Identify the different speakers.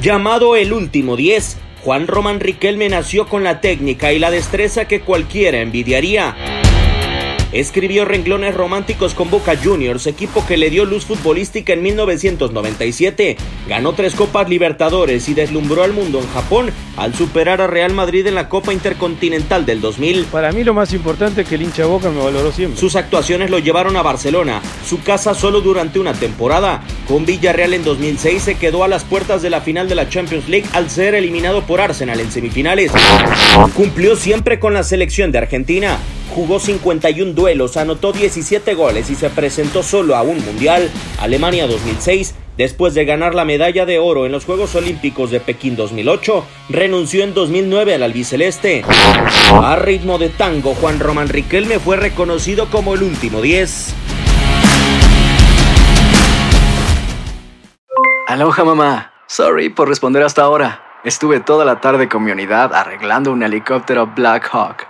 Speaker 1: Llamado el último 10, Juan Román Riquelme nació con la técnica y la destreza que cualquiera envidiaría. Escribió renglones románticos con Boca Juniors, equipo que le dio luz futbolística en 1997. Ganó tres Copas Libertadores y deslumbró al mundo en Japón al superar a Real Madrid en la Copa Intercontinental del 2000.
Speaker 2: Para mí lo más importante es que el hincha Boca me valoró siempre.
Speaker 1: Sus actuaciones lo llevaron a Barcelona, su casa solo durante una temporada. Con Villarreal en 2006 se quedó a las puertas de la final de la Champions League al ser eliminado por Arsenal en semifinales. Cumplió siempre con la selección de Argentina jugó 51 duelos, anotó 17 goles y se presentó solo a un Mundial, Alemania 2006, después de ganar la medalla de oro en los Juegos Olímpicos de Pekín 2008, renunció en 2009 al albiceleste. A ritmo de tango, Juan Román Riquelme fue reconocido como el último 10.
Speaker 3: Aloha mamá, sorry por responder hasta ahora. Estuve toda la tarde con mi unidad arreglando un helicóptero Black Hawk.